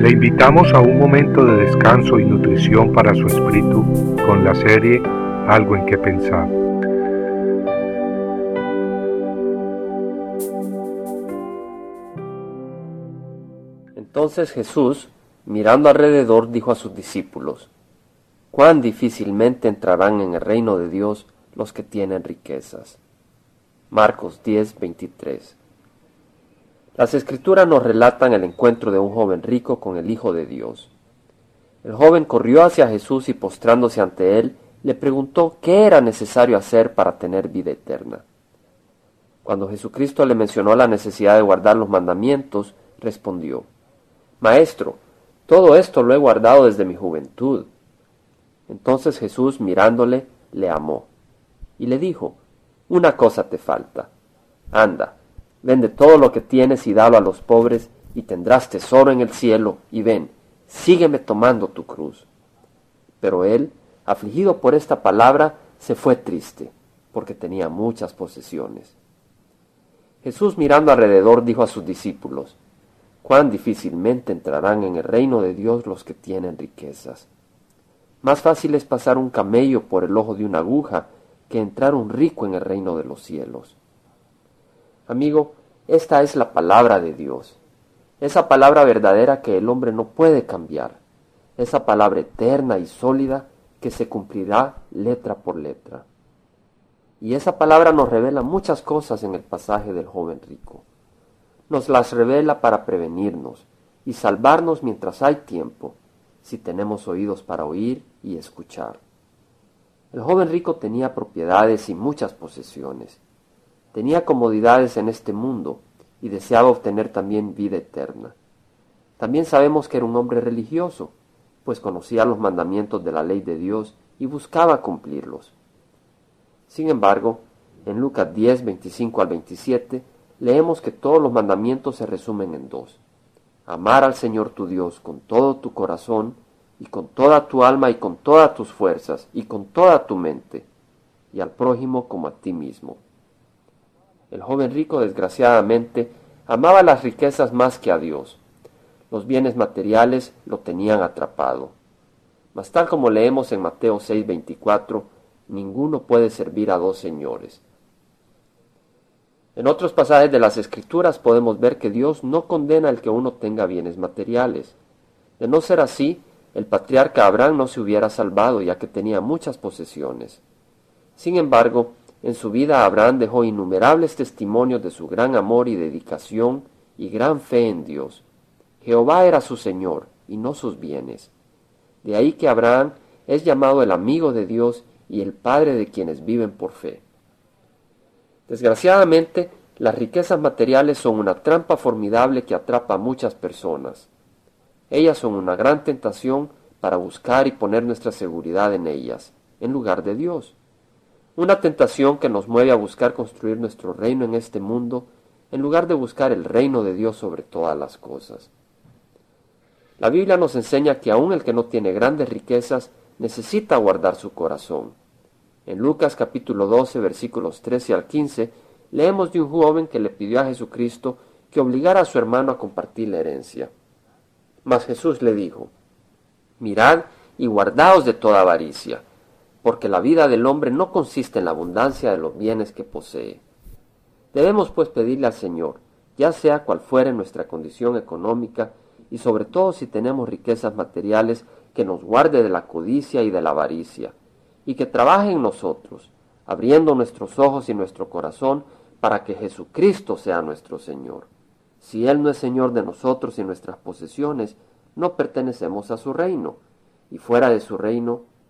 Le invitamos a un momento de descanso y nutrición para su espíritu con la serie Algo en que pensar. Entonces Jesús, mirando alrededor, dijo a sus discípulos, cuán difícilmente entrarán en el reino de Dios los que tienen riquezas. Marcos 10, 23. Las escrituras nos relatan el encuentro de un joven rico con el Hijo de Dios. El joven corrió hacia Jesús y postrándose ante él, le preguntó qué era necesario hacer para tener vida eterna. Cuando Jesucristo le mencionó la necesidad de guardar los mandamientos, respondió, Maestro, todo esto lo he guardado desde mi juventud. Entonces Jesús, mirándole, le amó y le dijo, Una cosa te falta. Anda, vende todo lo que tienes y dalo a los pobres, y tendrás tesoro en el cielo, y ven, sígueme tomando tu cruz. Pero él, afligido por esta palabra, se fue triste, porque tenía muchas posesiones. Jesús mirando alrededor dijo a sus discípulos, cuán difícilmente entrarán en el reino de Dios los que tienen riquezas. Más fácil es pasar un camello por el ojo de una aguja que entrar un rico en el reino de los cielos. Amigo, esta es la palabra de Dios, esa palabra verdadera que el hombre no puede cambiar, esa palabra eterna y sólida que se cumplirá letra por letra. Y esa palabra nos revela muchas cosas en el pasaje del joven rico. Nos las revela para prevenirnos y salvarnos mientras hay tiempo, si tenemos oídos para oír y escuchar. El joven rico tenía propiedades y muchas posesiones. Tenía comodidades en este mundo y deseaba obtener también vida eterna. También sabemos que era un hombre religioso, pues conocía los mandamientos de la ley de Dios y buscaba cumplirlos. Sin embargo, en Lucas 10, 25 al 27, leemos que todos los mandamientos se resumen en dos. Amar al Señor tu Dios con todo tu corazón y con toda tu alma y con todas tus fuerzas y con toda tu mente, y al prójimo como a ti mismo. El joven rico, desgraciadamente, amaba las riquezas más que a Dios. Los bienes materiales lo tenían atrapado. Mas tal como leemos en Mateo 6:24, ninguno puede servir a dos señores. En otros pasajes de las Escrituras podemos ver que Dios no condena el que uno tenga bienes materiales. De no ser así, el patriarca Abraham no se hubiera salvado ya que tenía muchas posesiones. Sin embargo, en su vida Abraham dejó innumerables testimonios de su gran amor y dedicación y gran fe en Dios. Jehová era su Señor y no sus bienes. De ahí que Abraham es llamado el amigo de Dios y el padre de quienes viven por fe. Desgraciadamente, las riquezas materiales son una trampa formidable que atrapa a muchas personas. Ellas son una gran tentación para buscar y poner nuestra seguridad en ellas, en lugar de Dios. Una tentación que nos mueve a buscar construir nuestro reino en este mundo, en lugar de buscar el reino de Dios sobre todas las cosas. La Biblia nos enseña que aun el que no tiene grandes riquezas necesita guardar su corazón. En Lucas capítulo 12 versículos 13 al 15 leemos de un joven que le pidió a Jesucristo que obligara a su hermano a compartir la herencia. Mas Jesús le dijo, Mirad y guardaos de toda avaricia, porque la vida del hombre no consiste en la abundancia de los bienes que posee. Debemos pues pedirle al Señor, ya sea cual fuere nuestra condición económica, y sobre todo si tenemos riquezas materiales, que nos guarde de la codicia y de la avaricia, y que trabaje en nosotros, abriendo nuestros ojos y nuestro corazón para que Jesucristo sea nuestro Señor. Si Él no es Señor de nosotros y nuestras posesiones, no pertenecemos a su reino, y fuera de su reino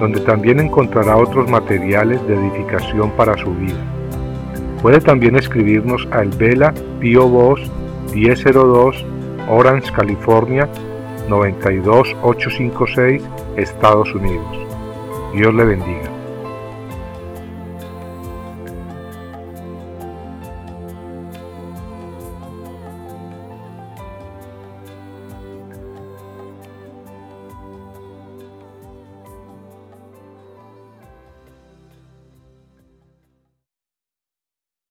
donde también encontrará otros materiales de edificación para su vida. Puede también escribirnos al Vela Pio Box 1002 Orange, California 92856, Estados Unidos. Dios le bendiga.